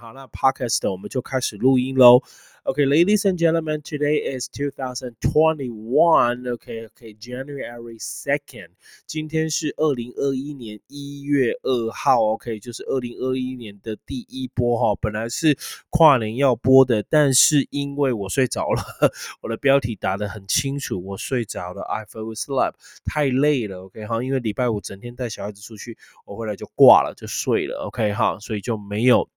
好，那 podcast 我们就开始录音喽。OK，Ladies and gentlemen, today is 2021. Okay, okay, January second. 今天是二零二一年一月二号。OK，就是二零二一年的第一波哈。本来是跨年要播的，但是因为我睡着了，我的标题打得很清楚，我睡着了。I fell asleep，太累了。OK 哈，因为礼拜五整天带小孩子出去，我回来就挂了，就睡了。OK 哈，所以就没有。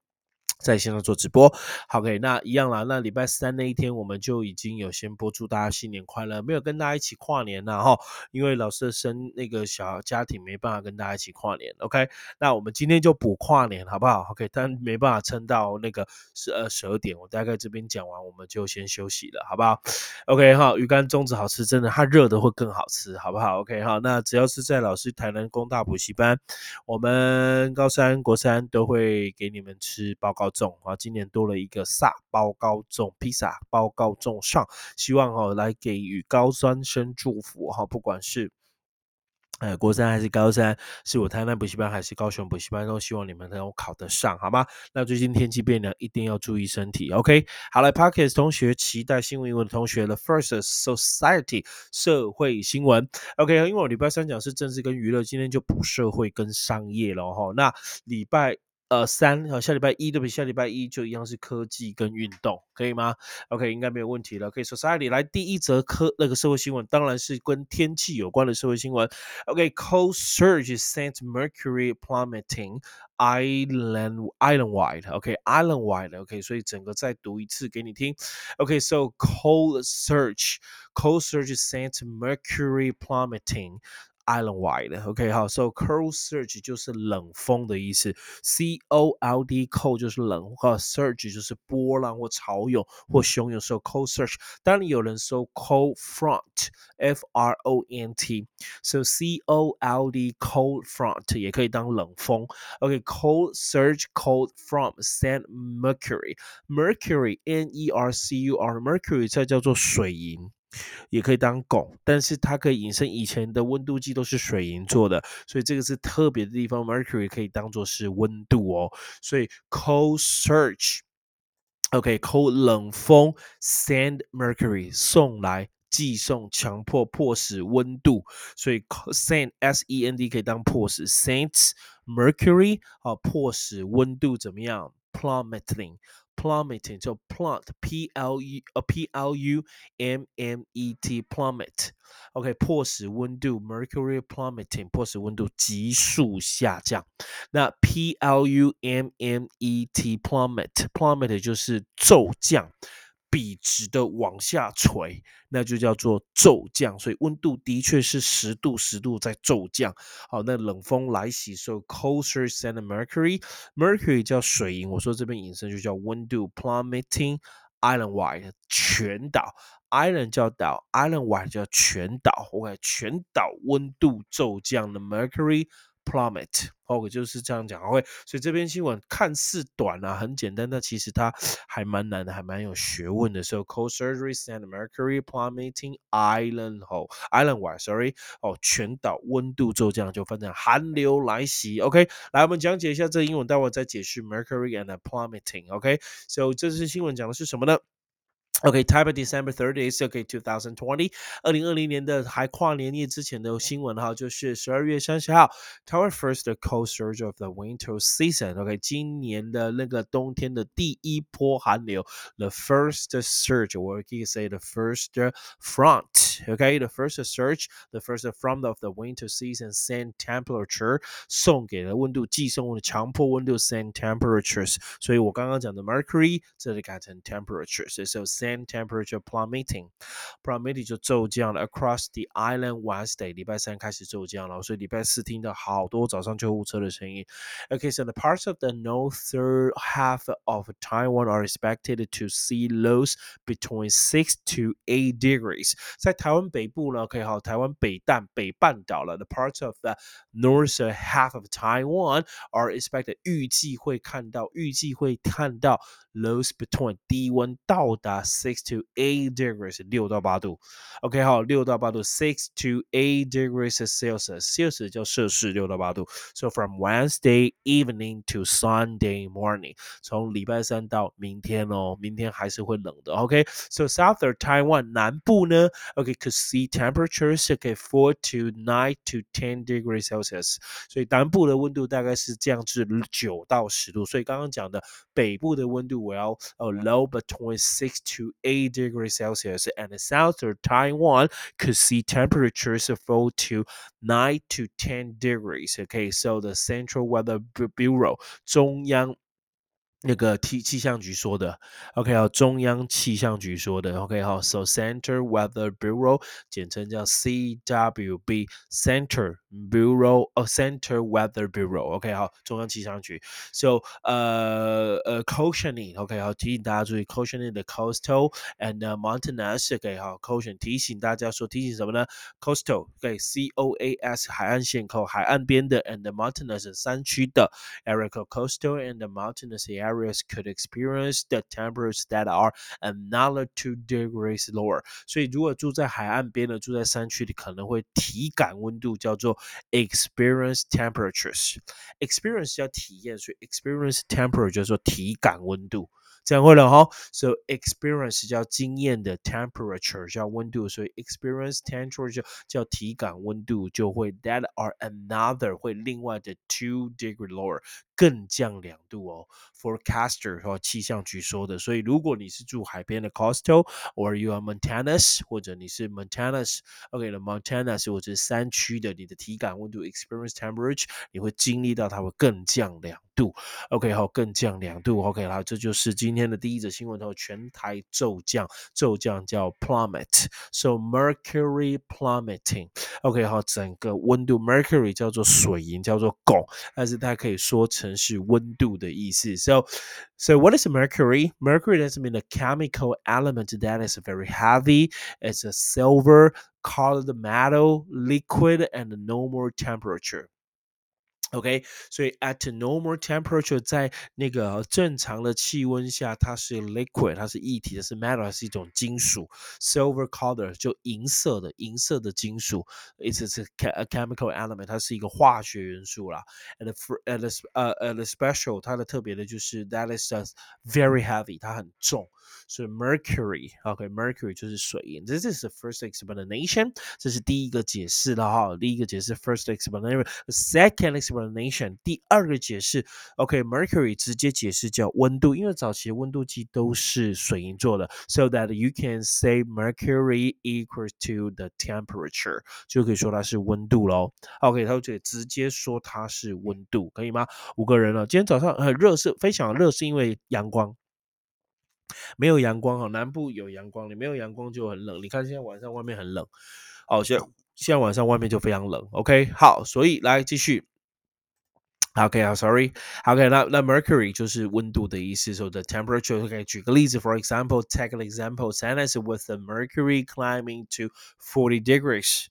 在线上做直播，OK，那一样啦。那礼拜三那一天，我们就已经有先播祝大家新年快乐，没有跟大家一起跨年呐哈，因为老师的生那个小家庭没办法跟大家一起跨年，OK。那我们今天就补跨年好不好？OK，但没办法撑到那个十二十二点，我大概这边讲完，我们就先休息了，好不好？OK 哈，鱼干粽子好吃，真的，它热的会更好吃，好不好？OK 哈，那只要是在老师台南工大补习班，我们高三、国三都会给你们吃报告。粽啊，今年多了一个萨包高中披萨包高中上，希望哦来给予高三生祝福哈，不管是。呃，国三还是高三，是我台南补习班还是高雄补习班，都希望你们能够考得上，好吗？那最近天气变凉，一定要注意身体。OK，好了，Parkes 同学期待新闻英文的同学，The First Society 社会新闻。OK，因为我礼拜三讲是政治跟娱乐，今天就补社会跟商业了哈。那礼拜。呃，三好，下礼拜一对不对？下礼拜一就一样是科技跟运动，可以吗？OK，应该没有问题了。可以，Society 来第一则科那个社会新闻，当然是跟天气有关的社会新闻。OK，cold surge sent mercury plummeting island island wide。OK，island wide。OK，所以整个再读一次给你听。OK，so cold surge，cold surge sent mercury plummeting。Island wide，OK，好，So cold surge 就是冷风的意思，C O L D cold 就是冷，哈，surge 就是波浪或潮涌或汹涌，So cold surge。当然有人说 cold front，F R O N T，So C O L D cold front 也可以当冷风，OK，cold surge，cold from sand mercury，mercury，N E R C U R，mercury 这叫做水银。 也可以当汞，但是它可以引申以前的温度计都是水银做的，所以这个是特别的地方。Mercury 可以当做是温度哦，所以 cold surge，OK，cold 冷风，send mercury 送来寄送，强迫迫使温度，所以 send S E N D 可以当迫使，send mercury 啊，迫使温度怎么样？plummeting。plummeting 就 plummet p l u 呃 p l u m m e t plummet，OK 迫使温度 mercury plummeting 迫使温度急速下降。那 p l u m m e t plummet plummet 就是骤降。 笔直的往下垂，那就叫做骤降。所以温度的确是十度、十度在骤降。好，那冷风来袭，so colder than mercury，mercury 叫水银。我说这边引申就叫温度，plummeting island-wide 全岛，island 叫岛，island-wide 叫全岛。OK，全岛温度骤降的 mercury。plummet，OK 就是这样讲，OK，所以这篇新闻看似短啊，很简单，但其实它还蛮难的，还蛮有学问的。So cold surgery and mercury plummeting island hole,，island wide，sorry，哦，全岛温度骤降，就分成寒流来袭。OK，来我们讲解一下这英文，待会再解释 mercury and plummeting。OK，So 这次新闻讲的是什么呢 ？Okay, type of December thirtieth, okay, two thousand twenty，二零二零年的还跨年夜之前的新闻哈，就是十二月三十号，Tower first cold surge of the winter season. OK，今年的那个冬天的第一波寒流，the first surge, or you can say the first front. Okay, the first surge, the first front of the winter season send temperature 送给了温度，寄送温度，强迫温度 send temperatures。所以我刚刚讲的 mercury 这里改成 temperatures，所 以 send temperature plummeting, plummeting 就骤降了 across the island Wednesday，礼拜三开始骤降了，所以礼拜四听到好多早上救护车的声音。Okay, so the parts of the northern half of Taiwan are expected to see lows between six to eight degrees。在台湾北部呢，可以好，台湾北半北半岛了。The parts of the northern half of Taiwan are expected 预计会看到，预计会看到 lows between 低温到达。 six to eight degrees，六到八度。OK，好，六到八度，six to eight degrees Celsius，Celsius 叫摄氏，六到八度。So from Wednesday evening to Sunday morning，从礼拜三到明天哦，明天还是会冷的。OK，So southern Taiwan 南部呢，OK，could see temperatures OK four to nine to ten degrees Celsius，所以南部的温度大概是降至九到十度。所以刚刚讲的北部的温度，well，呃，low between six to eight degrees Celsius，and southern Taiwan could see temperatures fall to nine to ten degrees. Okay, so the Central Weather Bureau 中央那个气气象局说的，OK 好，中央气象局说的，OK 好，So Center Weather Bureau 简称叫 CWB，Center Bureau 哦，Center Weather Bureau，OK 好，中央气象局。So 呃呃，cautioning，OK 好，提醒大家注意，cautioning the coastal and the mountainous，OK 好，caution 提醒大家说，提醒什么呢？coastal，OK，C O A S 海岸线口，海岸边的，and the mountainous 山区的，area，coastal and the mountainous area。areas could experience the temperatures that are another two degrees lower。所以如果住在海岸边的，住在山区里，可能会体感温度叫做 experience temperatures。experience 叫体验，所以 experience temperature 叫做体感温度。这样会了哈。So experience 叫经验的，temperature 叫温度，所以 experience temperature 叫体感温度，就会 that are another 会另外的 two degree lower 更降两度哦。Forecaster 说气象局说的。所以如果你是住海边的 coastal，or you are Montanas，或者你是 Montanas，OK 的 Montanas 或者是山区的，你的体感温度 experience temperature 你会经历到它会更降两度。OK 好，更降两度。OK 好，这就是今。天的第一则新闻头，全台骤降，骤降叫 plummet，so mercury plummeting。OK，好，整个温度 mercury 叫做水银，叫做汞，但是它可以说成是温度的意思。So So what is mercury? Mercury doesn't mean a chemical element that is very heavy. It's a silver colored metal, liquid, and normal temperature. OK，所以 at normal temperature 在那个正常的气温下，它是 liquid，它是液体，它是 metal，它是一种金属，silver color 就银色的银色的金属，it's a chemical element，它是一个化学元素啦。And and 呃 and special 它的特别的就是 that is very heavy，它很重。所以 mercury，OK，mercury 就是水银。This is the first explanation，这是第一个解释了哈。第一个解释 first explanation，second explanation。 explanation。第二个解释，OK，mercury、直接解释叫温度，因为早期的温度计都是水银做的，so that you can say mercury equals to the temperature，就可以说它是温度喽。OK，它就直接说它是温度，可以吗？五个人了，今天早上很热，是非常热，是因为阳光。没有阳光哈，南部有阳光，你没有阳光就很冷。你看现在晚上外面很冷，哦，现现在晚上外面就非常冷。OK，好，所以来继续。OK 啊，Sorry，OK，那那 Mercury 就是温度的意思，so the temperature。OK，举个例子，For example，take an example，sentence with the mercury climbing to forty degrees。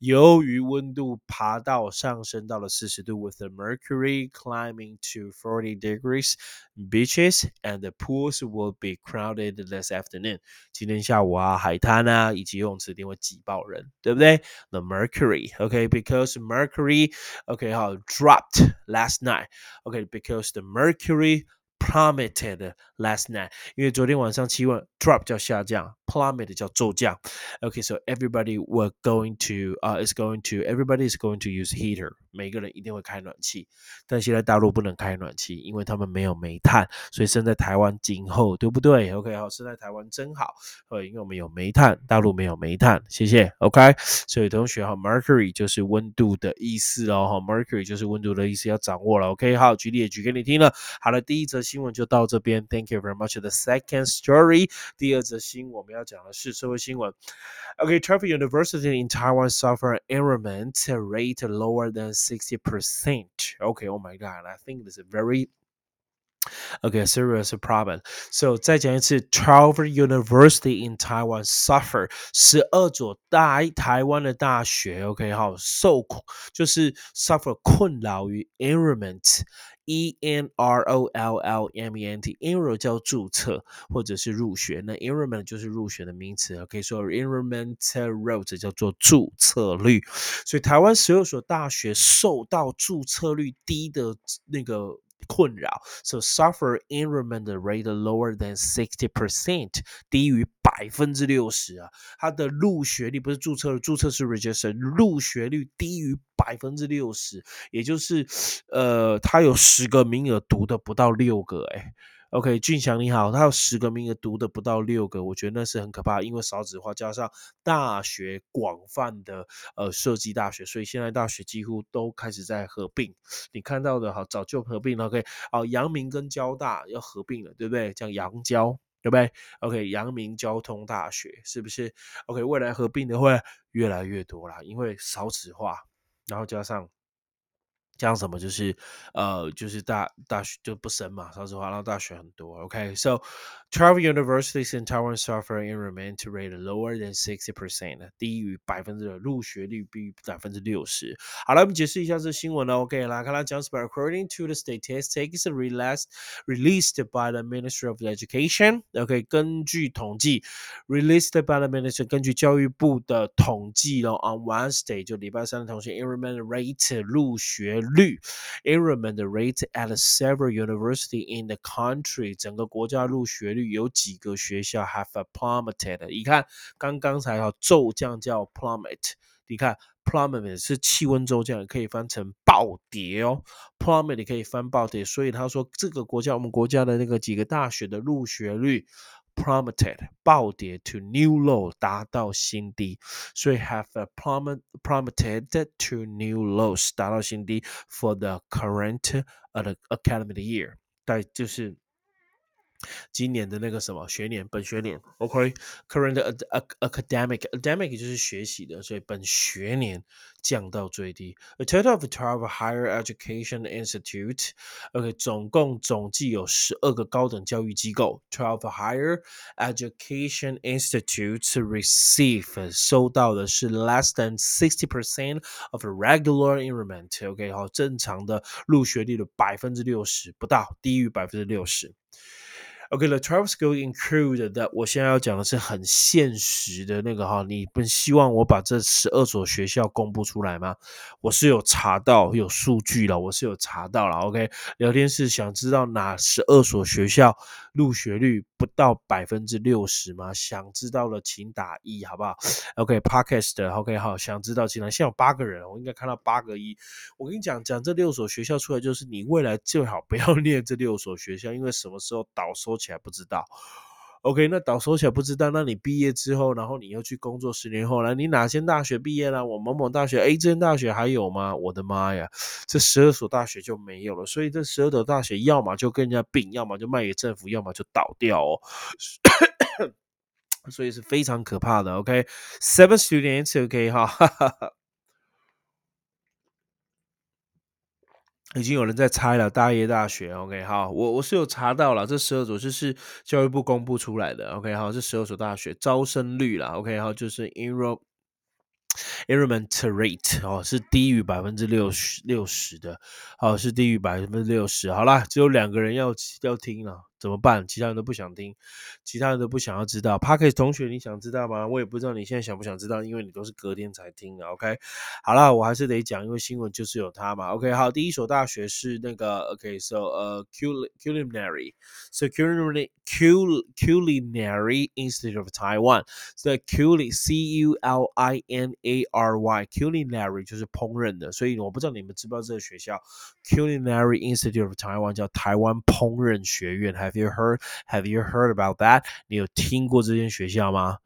由于温度爬到上升到了四十度，with the mercury climbing to forty degrees, beaches and the pools will be crowded this afternoon。今天下午啊，海滩啊以及游泳池一定会挤爆人，对不对？The mercury，OK，because mercury，OK 好，dropped last night，OK，because the mercury plummeted last night，因为昨天晚上气温 drop 叫下降。plummet 叫骤降。OK，so everybody were going to uh is going to everybody is going to use heater，每个人一定会开暖气。但现在大陆不能开暖气，因为他们没有煤炭，所以生在台湾今后，对不对？OK，好，生在台湾真好。呃，因为我们有煤炭，大陆没有煤炭。谢谢。OK，所以同学哈，mercury 就是温度的意思哦。哈，mercury 就是温度的意思，要掌握了。OK，好，举例也举给你听了。好了，第一则新闻就到这边。Thank you very much. The second story，第二则新闻我们要。要讲的是社会新闻。Okay, Traffic University in Taiwan suffer enrollment rate lower than sixty percent. Okay, oh my God, I think this is very Okay, serious problem. So 再讲一次，Twelve University in Taiwan suffer 十二所大台湾的大学，OK 好受苦，就是 suffer 困扰于 enrollment E N R O L L M E N T，enroll 叫注册或者是入学，那 enrollment 就是入学的名词。可以说 enrollment rate 叫做注册率。所以台湾十二所大学受到注册率低的那个。困扰，so suffer enrollment rate lower than sixty percent，低于百分之六十啊。它的入学率不是注册，注册是 registration，入学率低于百分之六十，也就是呃，它有十个名额读的不到六个，哎。OK，俊祥你好，他有十个名额读的不到六个，我觉得那是很可怕，因为少子化加上大学广泛的呃设计大学，所以现在大学几乎都开始在合并。你看到的哈，早就合并了。OK，好，阳明跟交大要合并了，对不对？叫阳交，对不对？OK，阳明交通大学是不是？OK，未来合并的会越来越多啦，因为少子化，然后加上。像什么就是呃，就是大大学就不深嘛，少子化，然后大学很多。OK，so twelve universities in Taiwan suffer enrollment rate lower than sixty percent，低于百分之的入学率低于百分之六十。好了，我们解释一下这新闻呢。OK，来看它讲什么。According to the statistics released released by the Ministry of Education，OK，根据统计，released by the Ministry，根据教育部的统计咯 o n Wednesday 就礼拜三的同学，enrollment rate 入学。 率，enrollment rate at several university in the country，整个国家入学率有几个学校 have plummeted？你看刚刚才要骤降叫 plummet，你看 plummet 是气温骤降，可以翻成暴跌哦，plummet 可以翻暴跌，所以他说这个国家我们国家的那个几个大学的入学率。plummeted 暴跌 to new low 达到新低，所以 have a plummet plummeted to new lows 达到新低 for the current uh, academic year，但就是 今年的那个什么学年，本学年，OK，current academic academic 就是学习的，所以本学年降到最低。A total of twelve higher education institute，OK，总共总计有十二个高等教育机构，twelve higher education institutes receive 收到的是 less than sixty percent of regular enrollment，OK，好，正常的入学率的百分之六十不到，低于百分之六十。OK，the twelve school include that，我现在要讲的是很现实的那个哈，你不希望我把这十二所学校公布出来吗？我是有查到有数据了，我是有查到了。OK，聊天室想知道哪十二所学校入学率不到百分之六十吗？想知道了，请打一，好不好？OK，podcast，OK，好，想知道，请来，现在有八个人，我应该看到八个一。我跟你讲，讲这六所学校出来，就是你未来最好不要 念这六所学校，因为什么时候导收。起来不知道，OK，那倒收起来不知道，那你毕业之后，然后你又去工作，十年后来，你哪间大学毕业了？我某某大学，A，这间大学还有吗？我的妈呀，这十二所大学就没有了，所以这十二所大学要么就跟人家并，要么就卖给政府，要么就倒掉哦，所以是非常可怕的。OK，seven students，OK 哈。已经有人在猜了，大业大学，OK，好，我我是有查到了，这十二所就是教育部公布出来的，OK，好，这十二所大学招生率啦，OK，好，就是 enrollment rate 哦是低于百分之六十六十的，哦是低于百分之六十。好啦，只有两个人要要听了，怎么办？其他人都不想听，其他人都不想要知道。p a r k e 同学，你想知道吗？我也不知道你现在想不想知道，因为你都是隔天才听的。OK，好啦，我还是得讲，因为新闻就是有他嘛。OK，好，第一所大学是那个 OK，so 呃 culinary，so culinary culinary Institute of Taiwan，the culi C U L I N A R Y culinary 就是烹饪的，所以我不知道你们知不知道这个学校 Culinary Institute of Taiwan 叫台湾烹饪学院还。Have you heard? Have you heard about that? 你有听过这间学校吗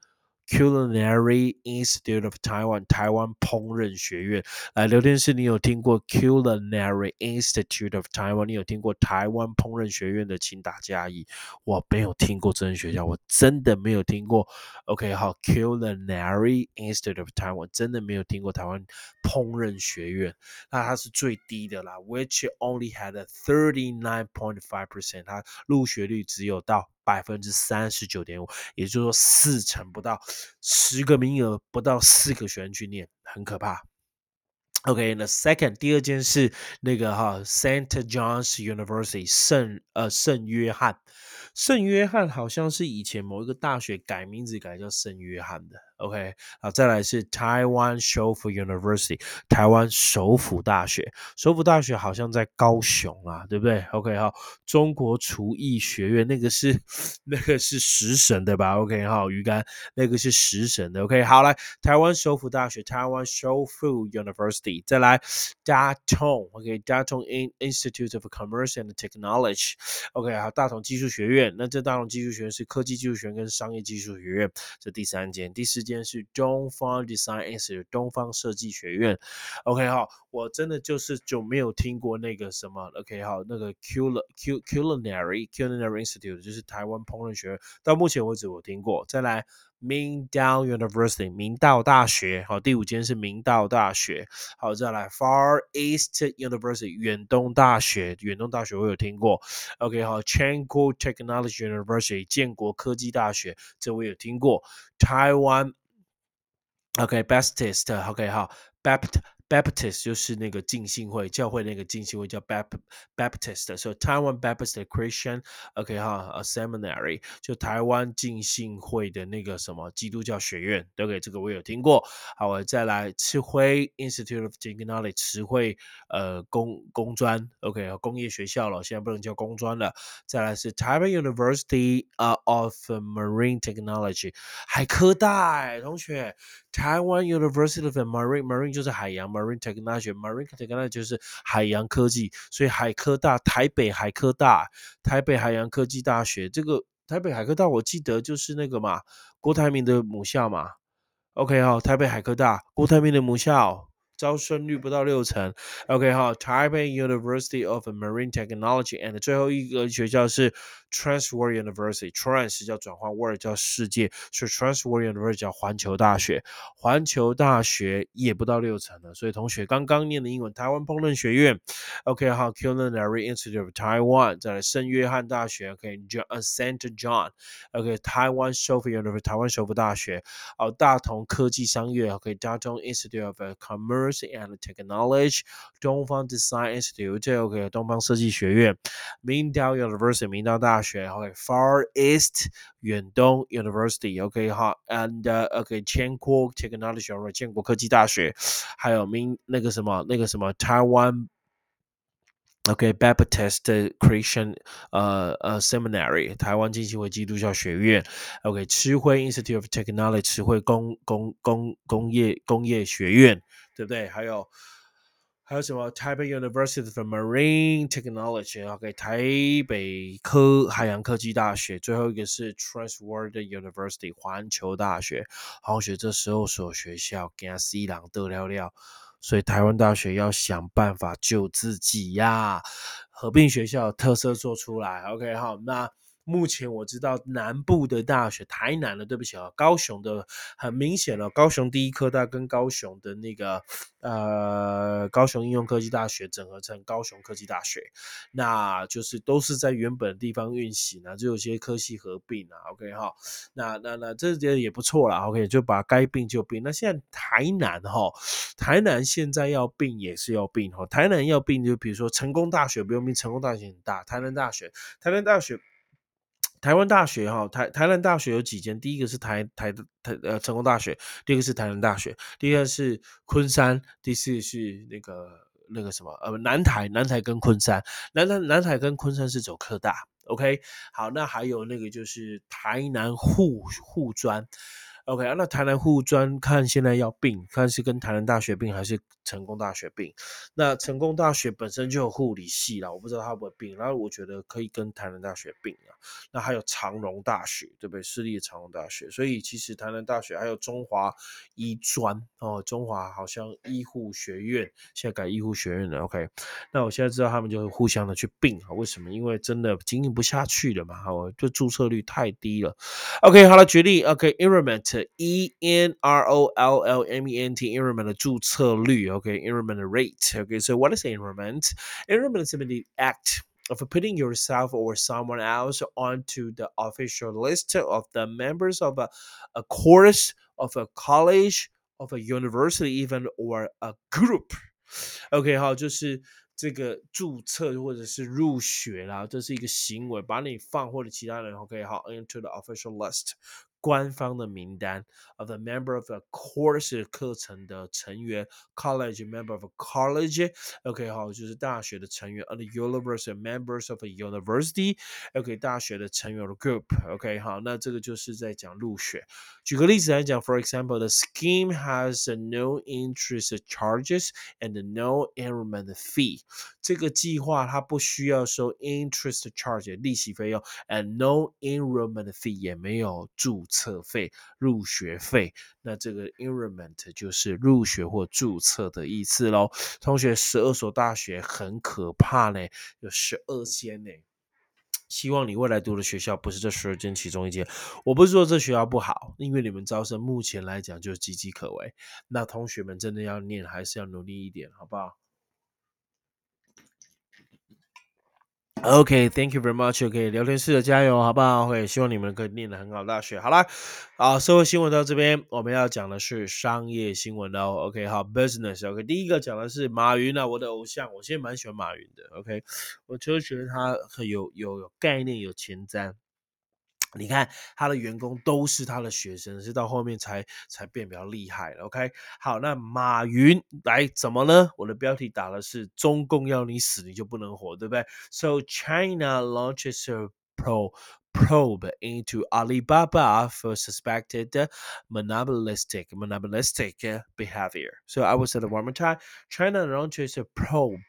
？Culinary Institute of Taiwan，台湾烹饪学院。来，聊天室，你有听过 Culinary Institute of Taiwan？你有听过台湾烹饪学院的，请打加一。我没有听过这间学校，我真的没有听过。OK，好，Culinary Institute of Taiwan，真的没有听过台湾烹饪学院。那它是最低的啦，which only had a thirty nine point five percent，它入学率只有到。百分之三十九点五，也就是说四成不到，十个名额不到四个学生去念，很可怕。OK，那 second 第二件事，那个哈，Saint John's University 圣呃圣约翰，圣约翰好像是以前某一个大学改名字改叫圣约翰的。OK，好，再来是台湾首府 University，台湾首府大学，首府大学好像在高雄啊，对不对？OK，好，中国厨艺学院那个是那个是食神的吧？OK，好，鱼竿那个是食神的。OK，好来，台湾首府大学，台湾首府 University，再来大同，OK，大同 In Institute of Commerce and Technology，OK，好，大同技术学院，那这大龙技术学院是科技技术学院跟商业技术学院，这第三间，第四。间是东方 Design inside 东方设计学院，OK 哈，我真的就是就没有听过那个什么，OK 好，那个 Cul Cul Culinary Culinary Institute 就是台湾烹饪学院，到目前为止我听过。再来，明道 University 明道大学，好，第五间是明道大学，好，再来 Far East University 远东大学，远东大学我有听过，OK 好 c h a n g o Technology University 建国科技大学，这我有听过，台湾，OK，Bestest，OK，好，Bapt。Baptist 就是那个浸信会教会那个浸信会叫 Bap Baptist，所以台湾 Baptist Christian，OK 哈，a seminary 就台湾浸信会的那个什么基督教学院，OK 这个我有听过。好，我再来慈晖 Institute of Technology 慈晖呃工工专，OK 工业学校了，现在不能叫工专了。再来是台湾 University of Marine Technology 海科大同学，台湾 University of Marine Marine 就是海洋。Marine Technology，Marine Technology 就是海洋科技，所以海科大、台北海科大、台北海洋科技大学，这个台北海科大我记得就是那个嘛，郭台铭的母校嘛。OK 哈，台北海科大，郭台铭的母校。招生率不到六成。OK 哈，Taipei University of Marine Technology and 最后一个学校是 Trans World University。Trans 叫转换，World 叫世界，所以 Trans World University 叫环球大学。环球大学也不到六成了，所以同学刚刚念的英文，台湾烹饪学院。OK 好，Culinary Institute of Taiwan，再来圣约翰大学。，OK，Saint John，OK，台湾首府 University，台湾首府大学。哦，大同科技商业。OK，大同 Institute of Commerce。and Technology，东方 Design Institute，OK，东方设计学院，明道 University，明道大学学，OK，Far East 远东 University，OK 哈，and OK 千国 Technology，建国科技大学，还有明那个什么那个什么台湾。OK Baptist Christian 呃呃 Seminary 台湾浸信会基督教学院 OK 慈晖 Institute of Technology 慈晖工工工工业工业学院对不对？还有还有什么？Taipei University of Marine Technology，OK，台北科海洋科技大学。最后一个是 Trans World University 环球大学。好学这时候所学校跟西朗得了了，所以台湾大学要想办法救自己呀！合并学校特色做出来，OK，好，那。目前我知道南部的大学，台南的，对不起啊，高雄的很明显了，高雄第一科大跟高雄的那个呃高雄应用科技大学整合成高雄科技大学，那就是都是在原本的地方运行啊，就有些科系合并啊，OK 哈，那那那这些也不错啦 o k 就把该并就并。那现在台南哈，台南现在要并也是要并哈，台南要并就比如说成功大学不用并，成功大学很大，台南大学，台南大学。台湾大学哈，台台南大学有几间？第一个是台台台呃成功大学，第二个是台南大学，第二是昆山，第四是那个那个什么呃南台南台跟昆山，南南南台跟昆山是走科大，OK，好，那还有那个就是台南护护专。OK 啊，那台南护专看现在要并，看是跟台南大学并还是成功大学并。那成功大学本身就有护理系啦，我不知道它会不会并。然后我觉得可以跟台南大学并啊。那还有长荣大学，对不对？私立的长荣大学。所以其实台南大学还有中华医专哦，中华好像医护学院现在改医护学院了。OK，那我现在知道他们就会互相的去并啊？为什么？因为真的经营不下去了嘛，哦，就注册率太低了。OK，好了，举例。OK，enrollment。E N R O L L M E N T enrollment 的注册率，OK enrollment rate。OK, so what is enrollment? Enrollment is simply the act of putting yourself or someone else onto the official list of the members of a, a course of a college of a university even or a group OK，好，就是这个注册或者是入学啦，这是一个行为，把你放或者其他人 OK，好，into the official list。 官方的名单 of a member of a course 课程的成员，college member of a college，OK 好，就是大学的成员，and university members of a university，OK 大学的成员的 group，OK 好，那这个就是在讲入学。举个例子来讲，for example，the scheme has no interest charges and no enrollment fee。这个计划它不需要收 interest charge 利息费用，and no enrollment fee 也没有注 册。册费、入学费，那这个 enrollment 就是入学或注册的意思喽。同学，十二所大学很可怕呢，有十二间呢。希望你未来读的学校不是这十二间其中一间。我不是说这学校不好，因为你们招生目前来讲就岌岌可危。那同学们真的要念，还是要努力一点，好不好？OK，Thank you very much。OK，聊天室的加油，好不好？OK，希望你们可以念得很好，大学好啦。好，社会新闻到这边，我们要讲的是商业新闻喽。OK，好，Business。OK，第一个讲的是马云啊，我的偶像，我现在蛮喜欢马云的。OK，我就觉得他很有有有概念，有前瞻。你看他的员工都是他的学生，是到后面才才变比较厉害了。OK，好，那马云来怎么呢？我的标题打的是中共要你死，你就不能活，对不对？So China launches a pro probe into Alibaba for suspected monopolistic monopolistic behavior. So I was at the more time. China launches a probe.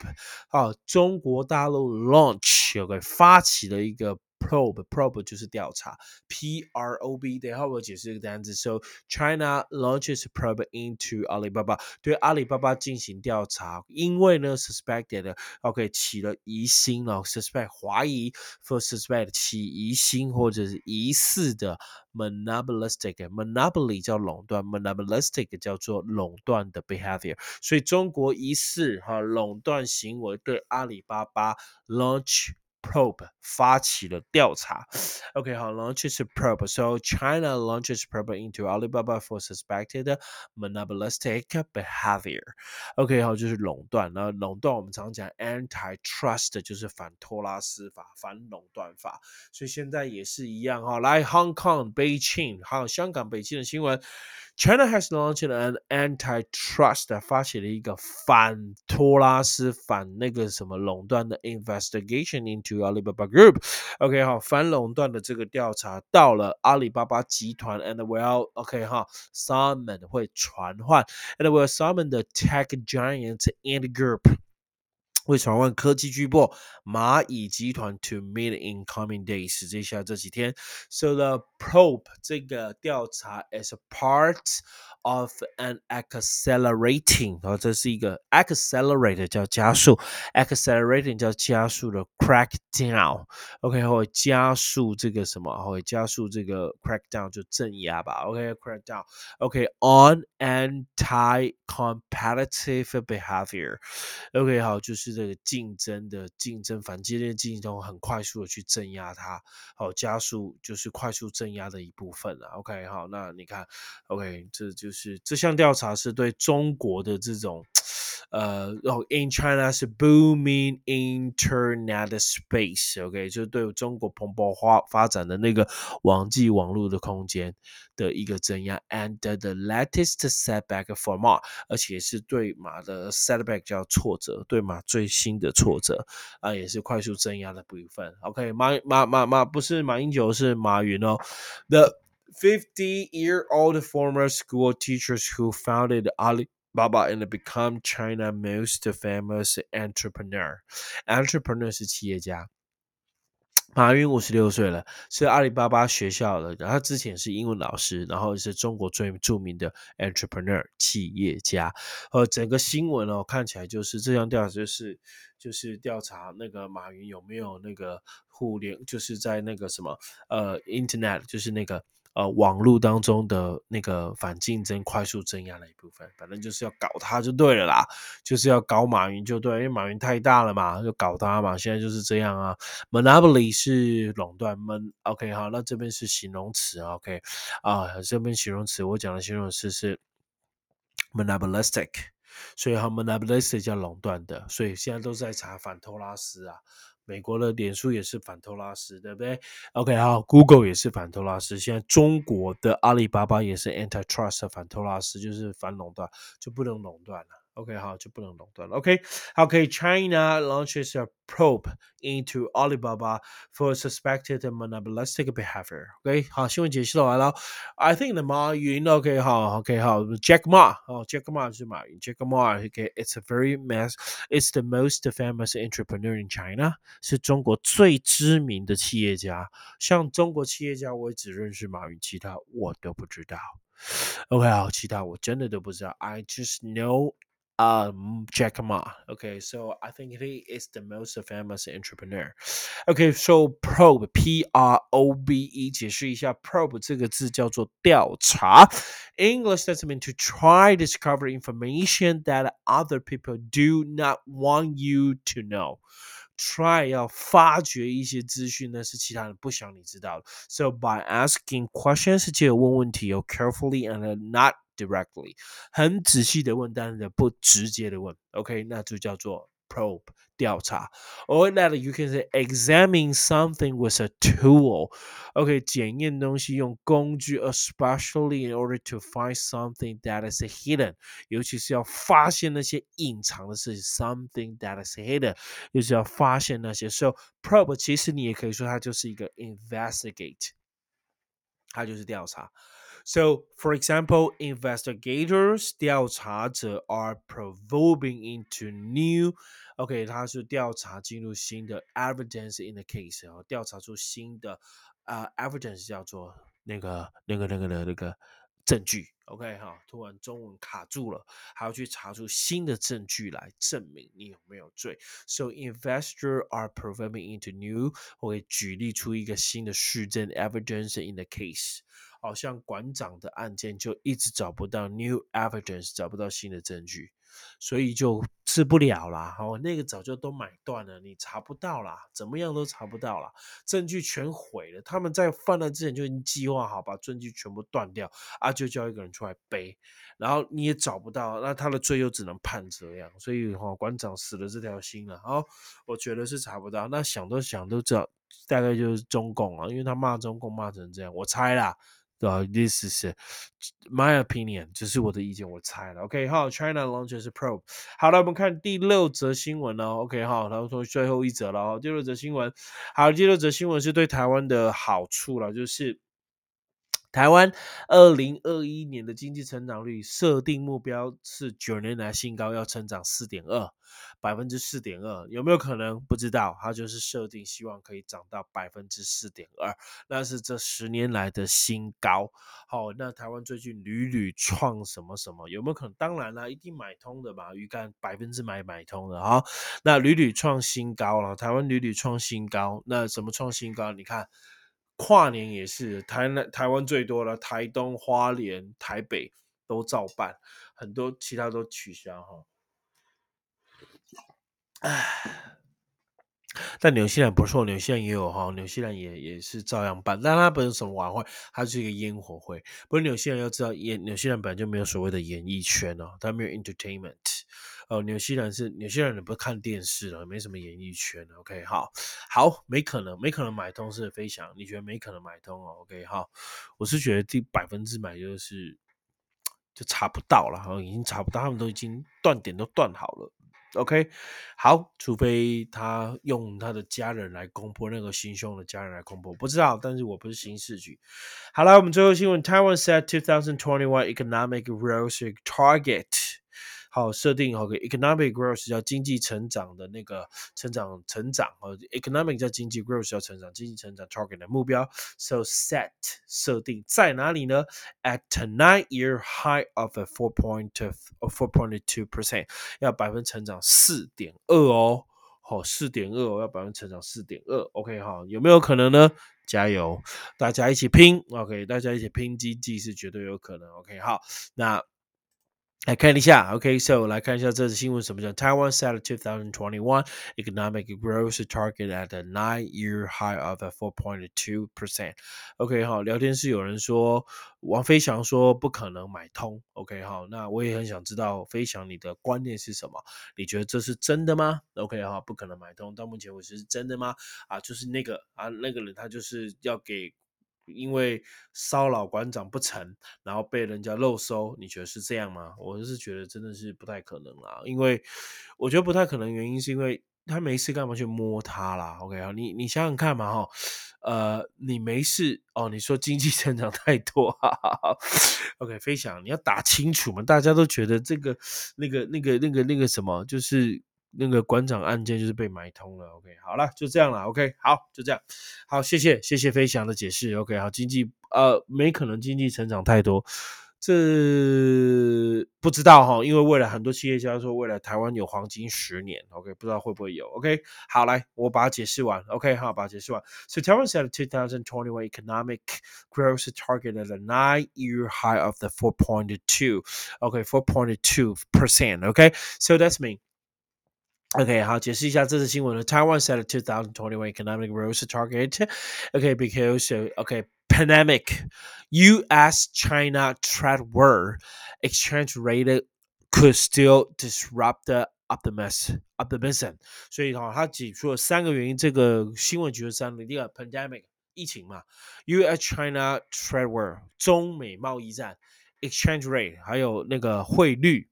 啊，中国大陆 launch 有个发起了一个 probe probe 就是调查，P R O B。等一下我解释这个单词。So China launches probe into Alibaba，对阿里巴巴进行调查，因为呢 suspected OK 起了疑心了，suspect 怀疑，for suspect 起疑心或者是疑似的 monopolistic monopoly 叫垄断，monopolistic 叫做垄断的 behavior。所以中国疑似哈垄断行为对阿里巴巴 launch。Probe 发起了调查。OK，好，launches probe。So China launches probe into Alibaba for suspected monopolistic behavior。OK，好，就是垄断。那垄断我们常讲 antitrust，就是反托拉斯法、反垄断法。所以现在也是一样哈。来，Hong Kong, Beijing，还有香港、北京的新闻。China has launched an antitrust 发起了一个反托拉斯、反那个什么垄断的 investigation into Alibaba Group。OK 哈，反垄断的这个调查到了阿里巴巴集团，and will OK 哈，summon 会传唤，and will summon the tech giant Ant Group。 会传唤科技巨擘蚂蚁集团 to meet in coming days，接下来这几天。So the probe 这个调查 is a part of an accelerating，然后这是一个 accelerate 叫加速，accelerating 叫加速的 crackdown。OK，会加速这个什么？会加速这个 crackdown 就镇压吧。OK，crackdown。OK，on anti-competitive behavior。OK，好，就是 这个竞争的竞争反激烈竞争，很快速的去镇压它，好加速就是快速镇压的一部分了。OK，好，那你看，OK，这就是这项调查是对中国的这种。呃，然后 in China 是 booming internet space，OK，就是对中国蓬勃发发展的那个网际网络的空间的一个镇压，and the latest setback for Ma，而且是对马的 setback 叫挫折，对马最新的挫折啊，也是快速镇压的部分。OK，马马马马不是马英九，是马云哦。The fifty-year-old former school teachers who founded Ali Baba and become China most famous entrepreneur. Entrepreneur 是企业家。 马云五十六岁了，是阿里巴巴学校的，然后之前是英文老师，然后是中国最著名的 entrepreneur 企业家。呃，整个新闻哦，看起来就是这项调查，就是就是调查那个马云有没有那个互联，就是在那个什么呃 internet，就是那个。呃，网络当中的那个反竞争、快速增压的一部分，反正就是要搞他就对了啦，就是要搞马云就对，因为马云太大了嘛，就搞他嘛。现在就是这样啊，monopoly 是垄断，mon OK 好，那这边是形容词，OK 啊，这边形容词我讲的形容词是 monopolistic。所以他们 monopolistic 叫垄断的，所以现在都在查反托拉斯啊。美国的脸书也是反托拉斯，对不对？OK，好，Google 也是反托拉斯。现在中国的阿里巴巴也是 antitrust 反托拉斯，就是反垄断，就不能垄断了。OK，好，就不能垄断了。OK，OK，China launches a probe into Alibaba for suspected monopolistic behavior。OK，好，新闻解析完了。I think the 马云，OK，好，OK，好，Jack Ma，哦，Jack Ma 是马云，Jack Ma，OK，it's a very mass，it's the most famous entrepreneur in China，是中国最知名的企业家。像中国企业家，我只认识马云，其他我都不知道。OK，好，其他我真的都不知道。I just know um Jack Ma. Okay, so I think he is the most famous entrepreneur. Okay, so probe P R O B E 解释一下 probe 这个字叫做调查。English does mean to try discover information that other people do not want you to know. Try 要发掘一些资讯，那是其他人不想你知道的。So by asking questions，借问问题，有 carefully and not directly，很仔细的问，但是不直接的问。OK，那就叫做 probe 调查。Or that you can say examine something with a tool。OK，检验东西用工具，especially in order to find something that is hidden，尤其是要发现那些隐藏的事情，something that is hidden，就是要发现那些。So probe 其实你也可以说它就是一个 investigate，它就是调查。 So, for example, investigators 调查者 are probing into new OK，他是调查进入新的 evidence in the case 啊，调查出新的啊、uh, evidence 叫做那个那个那个的那个证据。OK 哈，突然中文卡住了，还要去查出新的证据来证明你有没有罪。So investors are probing into new，会举例出一个新的事证 evidence in the case。 好像馆长的案件就一直找不到 new evidence，找不到新的证据，所以就治不了啦。哦，那个早就都买断了，你查不到啦，怎么样都查不到啦，证据全毁了。他们在犯案之前就已经计划好，把证据全部断掉，啊，就叫一个人出来背，然后你也找不到，那他的罪又只能判这样。所以哈，馆长死了这条心了。好，我觉得是查不到。那想都想都知道，大概就是中共啊，因为他骂中共骂成这样，我猜啦。Uh, this is my opinion，这是我的意见，我猜了。OK，好，China launches probe。好了，我们看第六则新闻哦。OK，好，然后说最后一则了哦。第六则新闻，好，第六则新闻是对台湾的好处了，就是。台湾二零二一年的经济成长率设定目标是九年来新高，要成长四点二百分之四点二，有没有可能？不知道，它就是设定希望可以涨到百分之四点二，那是这十年来的新高。好，那台湾最近屡屡创什么什么，有没有可能？当然啦，一定买通的嘛，鱼竿百分之百买通的哈。那屡屡创新高了，台湾屡屡创新高，那怎么创新高？你看。跨年也是台南、台湾最多了，台东、花莲、台北都照办，很多其他都取消哈。唉，但纽西兰不错，纽西兰也有哈，纽西兰也也是照样办，但它不是什么晚会，它是一个烟火会。不过纽西兰要知道，演纽西兰本来就没有所谓的演艺圈哦，它没有 entertainment。哦，纽西兰是纽西兰人不看电视了，没什么演艺圈。OK，好，好，没可能，没可能买通是飞翔，你觉得没可能买通哦？OK，好，我是觉得第百分之百就是就查不到了，哈，已经查不到，他们都已经断点都断好了。OK，好，除非他用他的家人来攻破那个心胸的家人来攻破，不知道，但是我不是新市局。好了，我们最后新闻，Taiwan set 2021 economic growth target。好，设定好个 economic growth 叫经济成长的那个成长成长哦，economic 叫经济 growth 叫成长，经济成长 target 的目标，so set 设定在哪里呢？At nine year high of a four point of four point two percent，要百分成长四点二哦，好，四点二哦，要百分成长四点二，OK 哈，有没有可能呢？加油，大家一起拼，OK，大家一起拼经济是绝对有可能，OK 好，那。来看一下，OK，so、来看一下这次新闻什么叫 Taiwan set 2021 economic growth target at a nine-year high of 4.2 percent。OK，好，聊天室有人说王飞翔说不可能买通，OK，好，那我也很想知道飞翔你的观念是什么？你觉得这是真的吗？OK，好，不可能买通，到目前为止是真的吗？啊，就是那个啊，那个人他就是要给。因为骚扰馆长不成，然后被人家漏收，你觉得是这样吗？我是觉得真的是不太可能啦，因为我觉得不太可能，原因是因为他没事干嘛去摸他啦？OK 啊，你你想想看嘛哈，呃，你没事哦，你说经济成长太多，哈哈哈 OK，飞翔，你要打清楚嘛，大家都觉得这个那个那个那个那个什么，就是。那个馆长案件就是被买通了，OK，好了，就这样了，OK，好，就这样，好，谢谢，谢谢飞翔的解释，OK，好，经济呃没可能经济成长太多，这不知道哈，因为未来很多企业家说未来台湾有黄金十年，OK，不知道会不会有，OK，好，来我把它解释完，OK，好，把它解释完，So Taiwan set two thousand twenty one economic growth target at a nine-year high of the 4.2, OK, 4.2 percent, OK, so that's mean. OK，好，解释一下这次新闻呢。Taiwan set a 2021 economic growth target. OK, because OK pandemic, U.S. China trade war, exchange rate could still disrupt the optimism optimism。所以哈，他举出了三个原因。这个新闻举了三个，第一个 pandemic 疫情嘛，U.S. China trade war 中美贸易战。 exchange rate 还有那个汇率，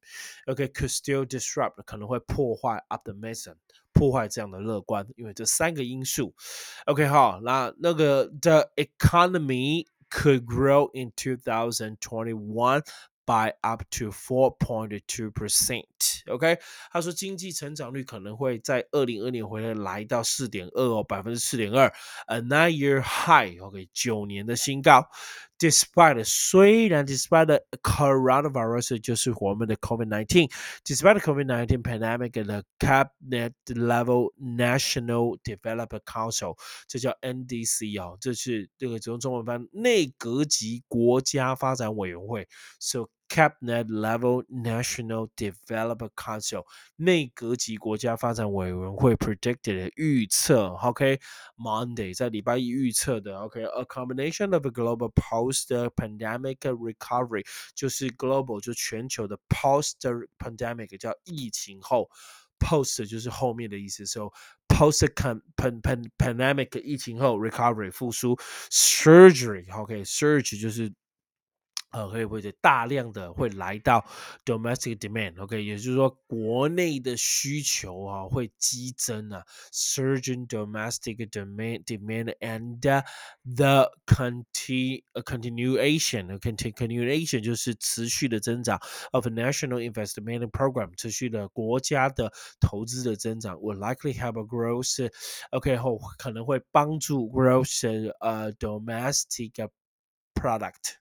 OK，could still disrupt 可能会破坏 optimism，破坏这样的乐观，因为这三个因素。OK，好，那那个 the economy could grow in 2021 by up to 4.2 percent。OK，他说经济成长率可能会在二零二年回来来到四点二哦，百分之四点二，a nine-year high。OK，九年的新高。 Despite 虽然 despite the coronavirus 就是我们的 COVID-19，despite the COVID-19 pandemic the cabinet level National Development Council 这叫 NDC 哦，这是这个中中文翻内阁级国家发展委员会，so Cabinet Level National Development Council 内阁级国家发展委员会 predicted 预测，OK，Monday 在礼拜一预测的，OK，a combination of a global post-pandemic recovery 就是 global 就全球的 post-pandemic 叫疫情后，post 就是后面的意思，so post pan pan pan pandemic 疫情后 recovery 复苏，surgery，OK，surge 就是。 呃，会会大量的会来到 domestic demand，OK，也就是说国内的需求啊会激增啊，surging domestic demand demand and the conti continuation，continuation 就是持续的增长 of national investment program，持续的国家的投资的增长，will likely have a growth，OK 后可能会帮助 growth 呃 domestic product。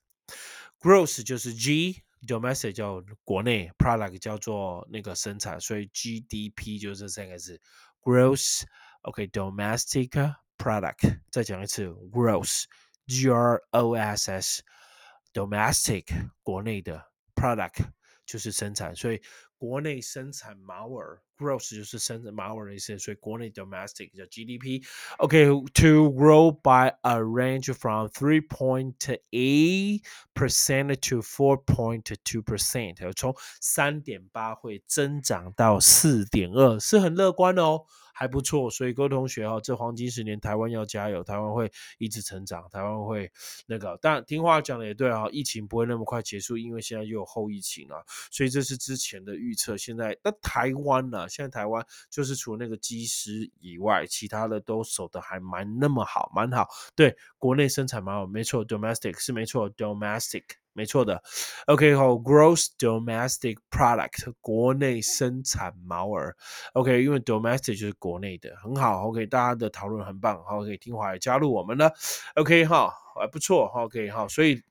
Gross 就是 G，domestic 叫国内，product 叫做那个生产，所以 GDP 就是这三个字。Gross，OK，domestic product。再讲一次，Gross，G R O S S，domestic 国内的 product 就是生产，所以国内生产毛耳，gross 就是生产毛耳的意思，所以国内 domestic 叫 GDP。OK，to grow by a range from three point eight percent to four point two percent，从三点八会增长到四点二，是很乐观的哦。还不错，所以各位同学哈，这黄金十年台湾要加油，台湾会一直成长，台湾会那个。但听话讲的也对啊，疫情不会那么快结束，因为现在又有后疫情了，所以这是之前的预测。现在那台湾呢？现在台湾就是除了那个机师以外，其他的都守的还蛮那么好，蛮好。对，国内生产蛮好，没错，domestic 是没错，domestic。没错的，OK 好，Gross domestic product 国内生产毛耳，OK，因为 domestic 就是国内的，很好，OK，大家的讨论很棒，好，OK，听话也加入我们了，OK 哈，还不错，OK 好，所以，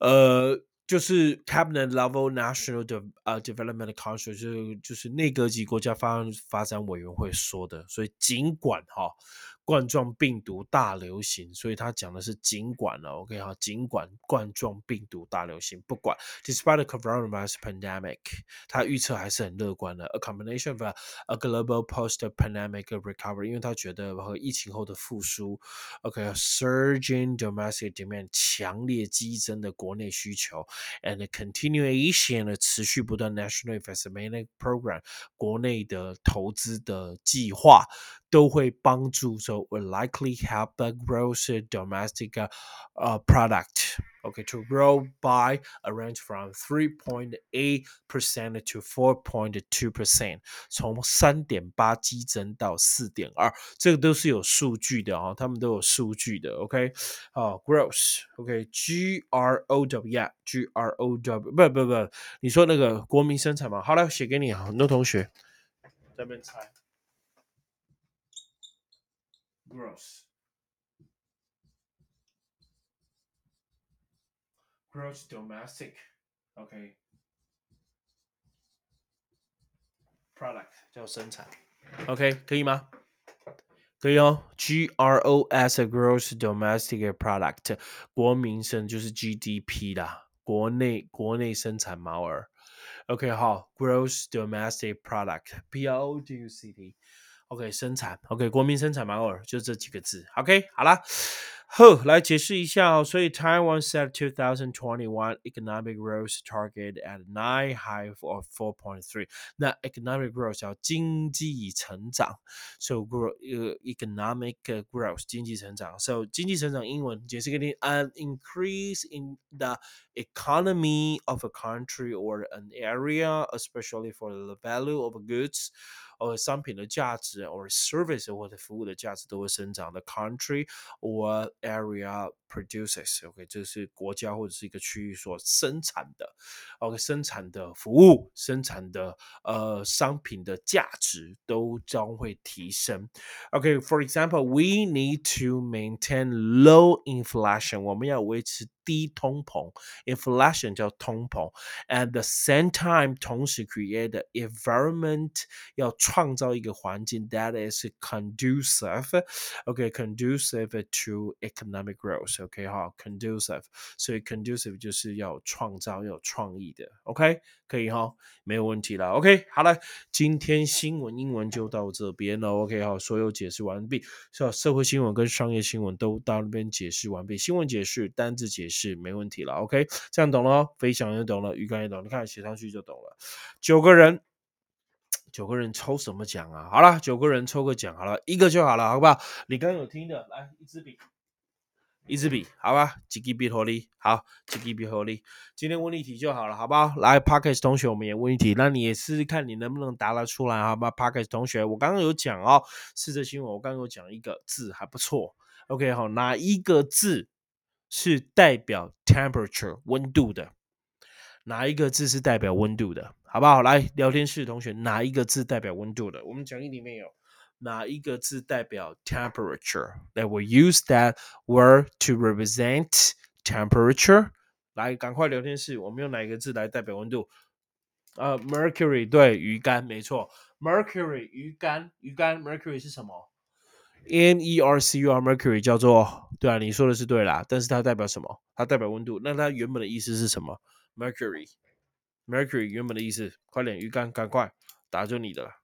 呃，就是 Cabinet level National 的呃 Development Council 就是就是内阁级国家发发展委员会说的，所以尽管哈。冠状病毒大流行，所以他讲的是尽管了，OK 哈，尽管冠状病毒大流行，不管，despite the coronavirus pandemic，他预测还是很乐观的，a combination of a, a global post-pandemic recovery，因为他觉得和疫情后的复苏，OK，surging domestic demand，强烈激增的国内需求，and continuation 的持续不断 national investment program，国内的投资的计划。都会帮助，so will likely help the gross domestic uh, product okay to grow by a range from 3.8 percent to 4.2 percent，从三点八激增到四点二，这个都是有数据的啊、哦，他们都有数据的，OK，啊、uh,，gross，OK，G R O W，G R O W，不不不，你说那个国民生产嘛，好了，写给你啊，很多同学在那边猜。 gross gross domestic OK product 叫生产 OK 可以吗？可以哦，G R O S gross domestic product 国民生就是 GDP 啦，国内国内生产毛额。OK 好，gross domestic product P R O D U C T。 OK，生产，OK，国民生产毛额就这几个字，OK，好啦，呵，来解释一下哦。所以 Taiwan set 2021 economic growth target at nine high of 4.3。那 economic growth 叫经济成长，so grow 呃 economic growth 经济成长，so 经济成长英文解释给你，an increase in the economy of a country or an area, especially for the value of goods. 呃商品的价值，or service 或者服务的价值都会生长的 country or area produces。OK，这是国家或者是一个区域所生产的，OK，生产的服务、生产的呃商品的价值都将会提升。OK，for example，we need to maintain low inflation，我们要维持低通膨，inflation 叫通膨，at the same time 同时 create the environment 要 创造一个环境 that is conducive，OK，conducive to economic growth，OK 哈，conducive，所以 conducive 就是要创造要有创意的，OK，可以哈，没有问题了，OK，好了，今天新闻英文就到这边了，OK？哈，所有解释完毕，是社会新闻跟商业新闻都到那边解释完毕，新闻解释、单字解释没问题了，OK，这样懂了，飞翔也懂了，鱼竿也懂，你看写上去就懂了，九个人。九个人抽什么奖啊？好了，九个人抽个奖好了，一个就好了，好不好？你刚有听的，来一支笔，一支笔，好吧？几支笔合力，好，几支笔合力。今天问一题就好了，好不好？来 p a r k e s 同学，我们也问一题，那你也试试看，你能不能答得出来，好吧 p a r k e s 同学，我刚刚有讲哦，四则新闻，我刚刚有讲一个字还不错，OK，好，哪一个字是代表 temperature 温度的？哪一个字是代表温度的？好不好？来，聊天室同学，哪一个字代表温度的？我们讲义里面有哪一个字代表 temperature？That we use that word to represent temperature。来，赶快聊天室，我们用哪一个字来代表温度？呃，mercury，对，鱼竿，没错，mercury，鱼竿，鱼竿，mercury 是什么？M E R C U R，mercury 叫做，对啊，你说的是对啦，但是它代表什么？它代表温度，那它原本的意思是什么？mercury。Mercury 原本的意思，快点鱼竿，赶快打就你的了。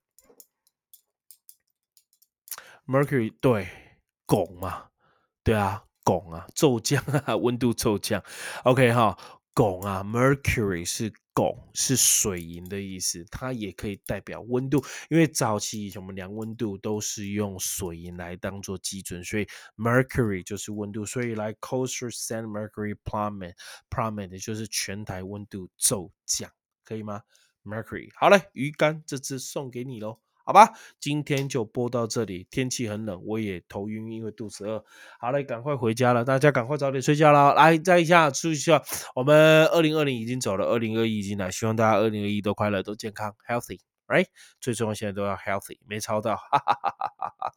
Mercury 对汞嘛，对啊，汞啊，骤降啊，温度骤降。OK 哈，汞啊，Mercury 是汞，是水银的意思，它也可以代表温度。因为早期我们量温度都是用水银来当做基准，所以 Mercury 就是温度。所以来 coastal sand mercury plummet，plummet 就是全台温度骤降。可以吗？Mercury，好嘞，鱼竿这只送给你喽，好吧？今天就播到这里，天气很冷，我也头晕，因为肚子饿。好嘞，赶快回家了，大家赶快早点睡觉了。来，再一下，注意一下，我们二零二零已经走了，二零二一已经来，希望大家二零二一都快乐，都健康，healthy，right？最重要现在都要 healthy，没超到，哈哈哈哈哈。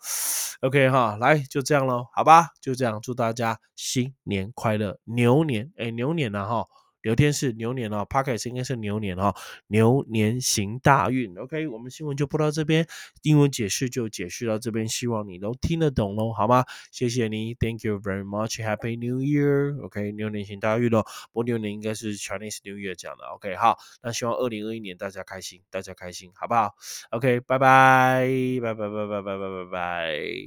OK 哈，来就这样喽，好吧？就这样，祝大家新年快乐，牛年，哎，牛年了哈。聊天是牛年哦 p o c k e t 应该是牛年哦，牛年行大运。OK，我们新闻就播到这边，英文解释就解释到这边，希望你都听得懂喽，好吗？谢谢你，Thank you very much，Happy New Year。OK，牛年行大运喽，不过牛年应该是 Chinese New Year 讲的。OK，好，那希望二零二一年大家开心，大家开心，好不好？OK，拜，拜拜拜拜拜拜拜拜拜。